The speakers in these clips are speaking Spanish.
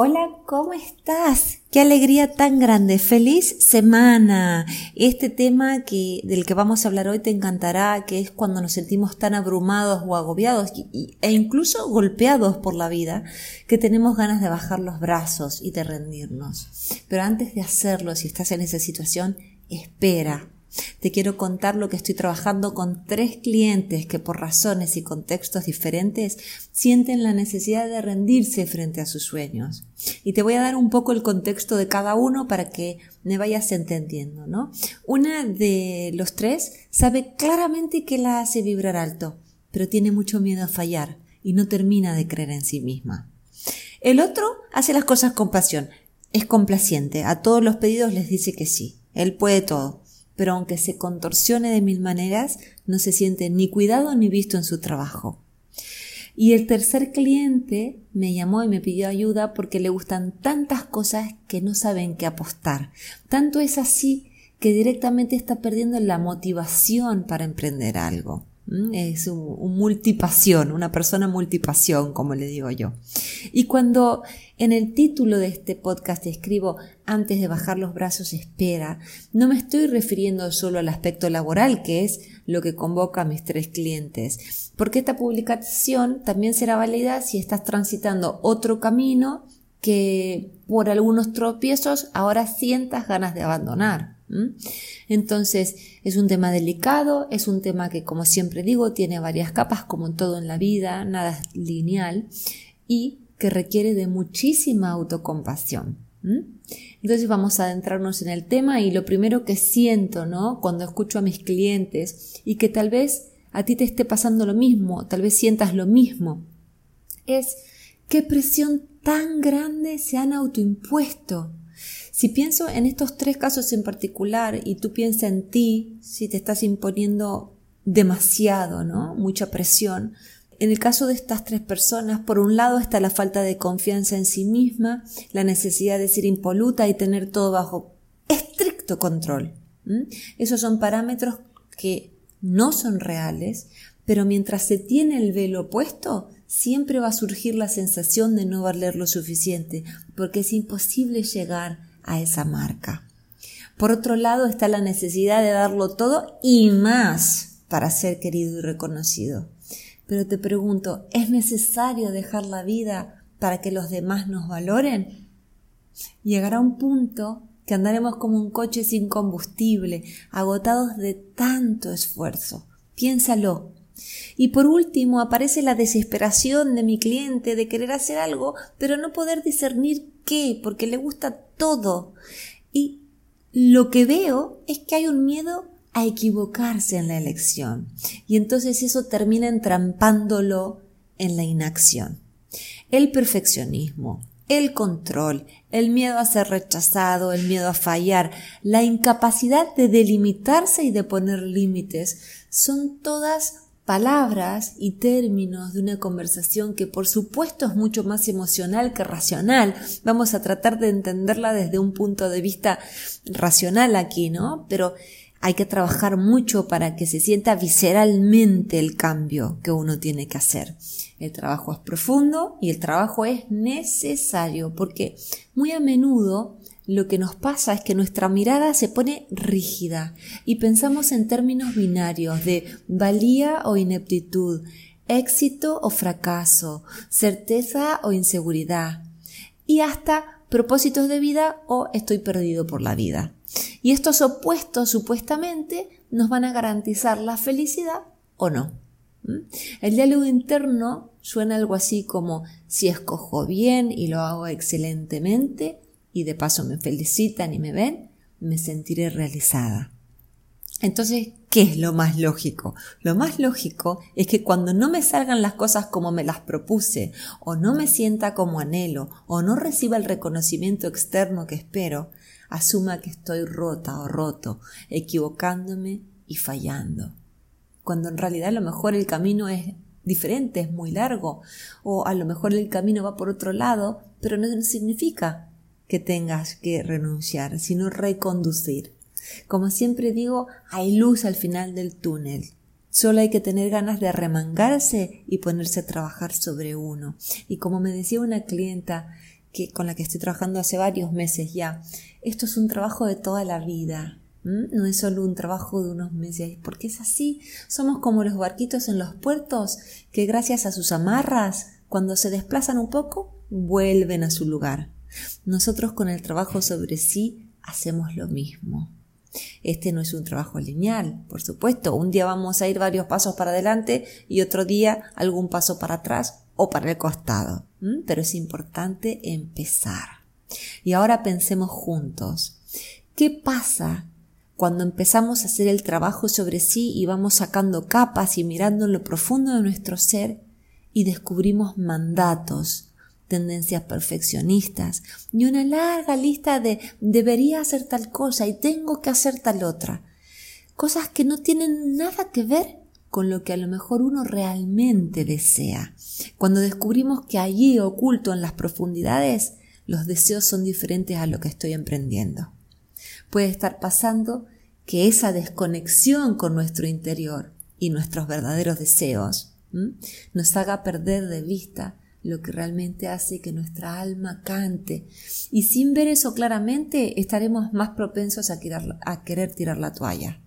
Hola, ¿cómo estás? Qué alegría tan grande. Feliz semana. Este tema que, del que vamos a hablar hoy te encantará, que es cuando nos sentimos tan abrumados o agobiados e incluso golpeados por la vida, que tenemos ganas de bajar los brazos y de rendirnos. Pero antes de hacerlo, si estás en esa situación, espera, te quiero contar lo que estoy trabajando con tres clientes que por razones y contextos diferentes sienten la necesidad de rendirse frente a sus sueños. Y te voy a dar un poco el contexto de cada uno para que me vayas entendiendo, ¿no? Una de los tres sabe claramente que la hace vibrar alto, pero tiene mucho miedo a fallar y no termina de creer en sí misma. El otro hace las cosas con pasión, es complaciente, a todos los pedidos les dice que sí, él puede todo pero aunque se contorsione de mil maneras, no se siente ni cuidado ni visto en su trabajo. Y el tercer cliente me llamó y me pidió ayuda porque le gustan tantas cosas que no saben qué apostar. Tanto es así que directamente está perdiendo la motivación para emprender algo. Mm, es un, multipasión, una persona multipasión, como le digo yo. Y cuando en el título de este podcast escribo antes de bajar los brazos espera, no me estoy refiriendo solo al aspecto laboral, que es lo que convoca a mis tres clientes, porque esta publicación también será válida si estás transitando otro camino que por algunos tropiezos ahora sientas ganas de abandonar. Entonces, es un tema delicado, es un tema que, como siempre digo, tiene varias capas, como todo en la vida, nada es lineal, y que requiere de muchísima autocompasión. Entonces vamos a adentrarnos en el tema y lo primero que siento, ¿no? Cuando escucho a mis clientes y que tal vez a ti te esté pasando lo mismo, tal vez sientas lo mismo, es qué presión tan grande se han autoimpuesto si pienso en estos tres casos en particular y tú piensas en ti, si te estás imponiendo demasiado, ¿no? Mucha presión. En el caso de estas tres personas, por un lado está la falta de confianza en sí misma, la necesidad de ser impoluta y tener todo bajo estricto control. Esos son parámetros que no son reales, pero mientras se tiene el velo puesto, siempre va a surgir la sensación de no valer lo suficiente, porque es imposible llegar a esa marca. Por otro lado está la necesidad de darlo todo y más para ser querido y reconocido. Pero te pregunto, ¿es necesario dejar la vida para que los demás nos valoren? Llegará un punto que andaremos como un coche sin combustible, agotados de tanto esfuerzo. Piénsalo. Y por último aparece la desesperación de mi cliente de querer hacer algo, pero no poder discernir qué, porque le gusta todo. Y lo que veo es que hay un miedo a equivocarse en la elección. Y entonces eso termina entrampándolo en la inacción. El perfeccionismo, el control, el miedo a ser rechazado, el miedo a fallar, la incapacidad de delimitarse y de poner límites, son todas palabras y términos de una conversación que por supuesto es mucho más emocional que racional. Vamos a tratar de entenderla desde un punto de vista racional aquí, ¿no? Pero hay que trabajar mucho para que se sienta visceralmente el cambio que uno tiene que hacer. El trabajo es profundo y el trabajo es necesario porque muy a menudo lo que nos pasa es que nuestra mirada se pone rígida y pensamos en términos binarios de valía o ineptitud, éxito o fracaso, certeza o inseguridad y hasta propósitos de vida o estoy perdido por la vida. Y estos opuestos supuestamente nos van a garantizar la felicidad o no. ¿Mm? El diálogo interno suena algo así como si escojo bien y lo hago excelentemente, y de paso me felicitan y me ven, me sentiré realizada. Entonces, ¿qué es lo más lógico? Lo más lógico es que cuando no me salgan las cosas como me las propuse, o no me sienta como anhelo, o no reciba el reconocimiento externo que espero, asuma que estoy rota o roto, equivocándome y fallando. Cuando en realidad a lo mejor el camino es diferente, es muy largo, o a lo mejor el camino va por otro lado, pero no significa que tengas que renunciar, sino reconducir. Como siempre digo, hay luz al final del túnel. Solo hay que tener ganas de remangarse y ponerse a trabajar sobre uno. Y como me decía una clienta que, con la que estoy trabajando hace varios meses ya. Esto es un trabajo de toda la vida. No es solo un trabajo de unos meses, porque es así. Somos como los barquitos en los puertos que gracias a sus amarras, cuando se desplazan un poco, vuelven a su lugar. Nosotros con el trabajo sobre sí hacemos lo mismo. Este no es un trabajo lineal, por supuesto. Un día vamos a ir varios pasos para adelante y otro día algún paso para atrás o para el costado. Pero es importante empezar. Y ahora pensemos juntos. ¿Qué pasa cuando empezamos a hacer el trabajo sobre sí y vamos sacando capas y mirando en lo profundo de nuestro ser y descubrimos mandatos, tendencias perfeccionistas y una larga lista de debería hacer tal cosa y tengo que hacer tal otra. Cosas que no tienen nada que ver con lo que a lo mejor uno realmente desea. Cuando descubrimos que allí oculto en las profundidades los deseos son diferentes a lo que estoy emprendiendo. Puede estar pasando que esa desconexión con nuestro interior y nuestros verdaderos deseos nos haga perder de vista lo que realmente hace que nuestra alma cante. Y sin ver eso claramente estaremos más propensos a, a querer tirar la toalla.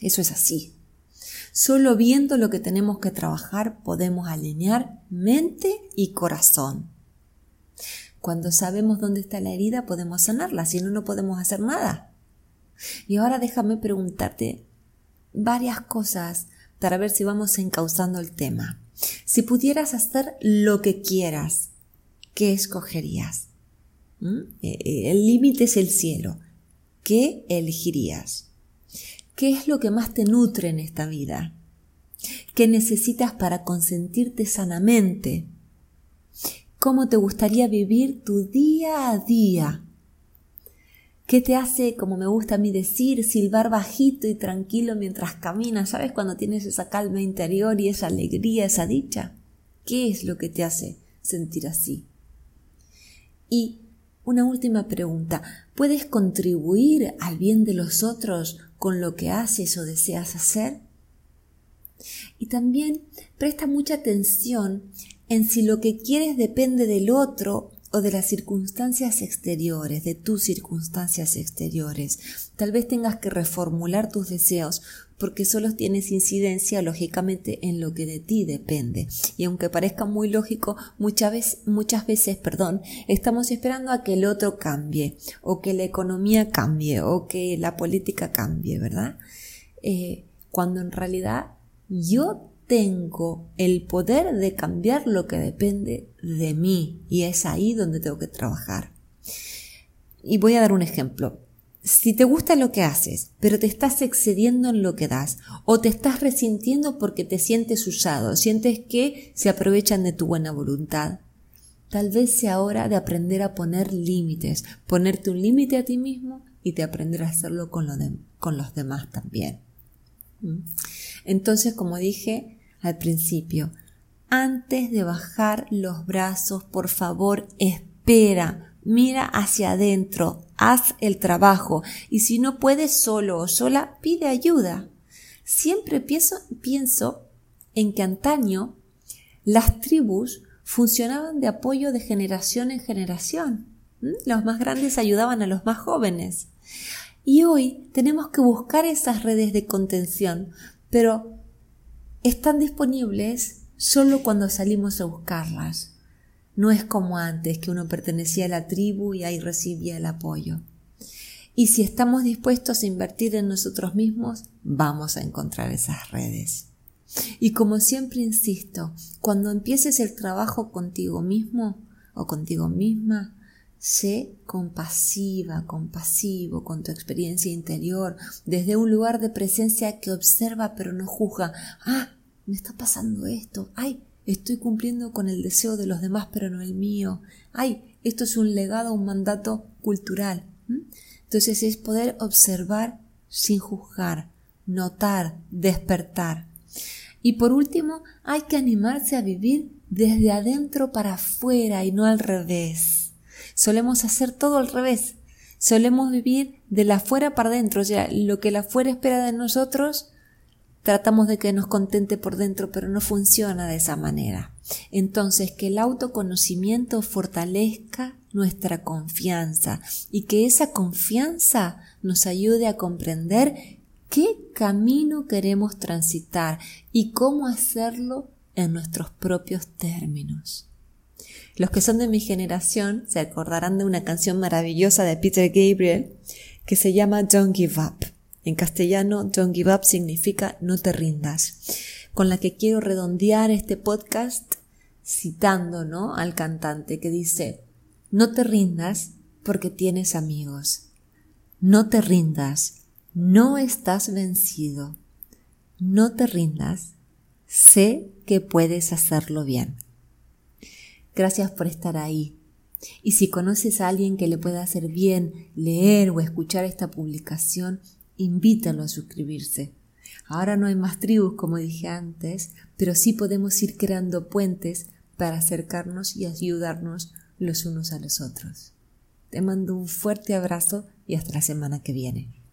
Eso es así. Solo viendo lo que tenemos que trabajar podemos alinear mente y corazón. Cuando sabemos dónde está la herida podemos sanarla, si no, no podemos hacer nada. Y ahora déjame preguntarte varias cosas para ver si vamos encauzando el tema. Si pudieras hacer lo que quieras, ¿qué escogerías? ¿Mm? Eh, eh, el límite es el cielo. ¿Qué elegirías? ¿Qué es lo que más te nutre en esta vida? ¿Qué necesitas para consentirte sanamente? ¿Cómo te gustaría vivir tu día a día? ¿Qué te hace, como me gusta a mí decir, silbar bajito y tranquilo mientras caminas? ¿Sabes cuando tienes esa calma interior y esa alegría, esa dicha? ¿Qué es lo que te hace sentir así? Y una última pregunta. ¿Puedes contribuir al bien de los otros con lo que haces o deseas hacer? Y también presta mucha atención en si lo que quieres depende del otro o de las circunstancias exteriores, de tus circunstancias exteriores. Tal vez tengas que reformular tus deseos porque solo tienes incidencia lógicamente en lo que de ti depende. Y aunque parezca muy lógico, muchas veces, muchas veces, perdón, estamos esperando a que el otro cambie, o que la economía cambie, o que la política cambie, ¿verdad? Eh, cuando en realidad yo tengo el poder de cambiar lo que depende de mí y es ahí donde tengo que trabajar. Y voy a dar un ejemplo. Si te gusta lo que haces, pero te estás excediendo en lo que das, o te estás resintiendo porque te sientes usado, sientes que se aprovechan de tu buena voluntad, tal vez sea hora de aprender a poner límites, ponerte un límite a ti mismo y de aprender a hacerlo con, con los demás también. ¿Mm? Entonces, como dije al principio, antes de bajar los brazos, por favor, espera, mira hacia adentro, haz el trabajo y si no puedes solo o sola, pide ayuda. Siempre pienso, pienso en que antaño las tribus funcionaban de apoyo de generación en generación. Los más grandes ayudaban a los más jóvenes. Y hoy tenemos que buscar esas redes de contención, pero están disponibles solo cuando salimos a buscarlas. No es como antes, que uno pertenecía a la tribu y ahí recibía el apoyo. Y si estamos dispuestos a invertir en nosotros mismos, vamos a encontrar esas redes. Y como siempre insisto, cuando empieces el trabajo contigo mismo o contigo misma, Sé compasiva, compasivo con tu experiencia interior, desde un lugar de presencia que observa pero no juzga. Ah, me está pasando esto. Ay, estoy cumpliendo con el deseo de los demás pero no el mío. Ay, esto es un legado, un mandato cultural. Entonces es poder observar sin juzgar, notar, despertar. Y por último, hay que animarse a vivir desde adentro para afuera y no al revés solemos hacer todo al revés. Solemos vivir de la afuera para adentro, o sea, lo que la afuera espera de nosotros, tratamos de que nos contente por dentro, pero no funciona de esa manera. Entonces, que el autoconocimiento fortalezca nuestra confianza y que esa confianza nos ayude a comprender qué camino queremos transitar y cómo hacerlo en nuestros propios términos. Los que son de mi generación se acordarán de una canción maravillosa de Peter Gabriel que se llama Don't Give Up. En castellano, Don't Give Up significa no te rindas, con la que quiero redondear este podcast citando, ¿no? al cantante que dice, no te rindas porque tienes amigos. No te rindas, no estás vencido. No te rindas, sé que puedes hacerlo bien. Gracias por estar ahí. Y si conoces a alguien que le pueda hacer bien leer o escuchar esta publicación, invítalo a suscribirse. Ahora no hay más tribus, como dije antes, pero sí podemos ir creando puentes para acercarnos y ayudarnos los unos a los otros. Te mando un fuerte abrazo y hasta la semana que viene.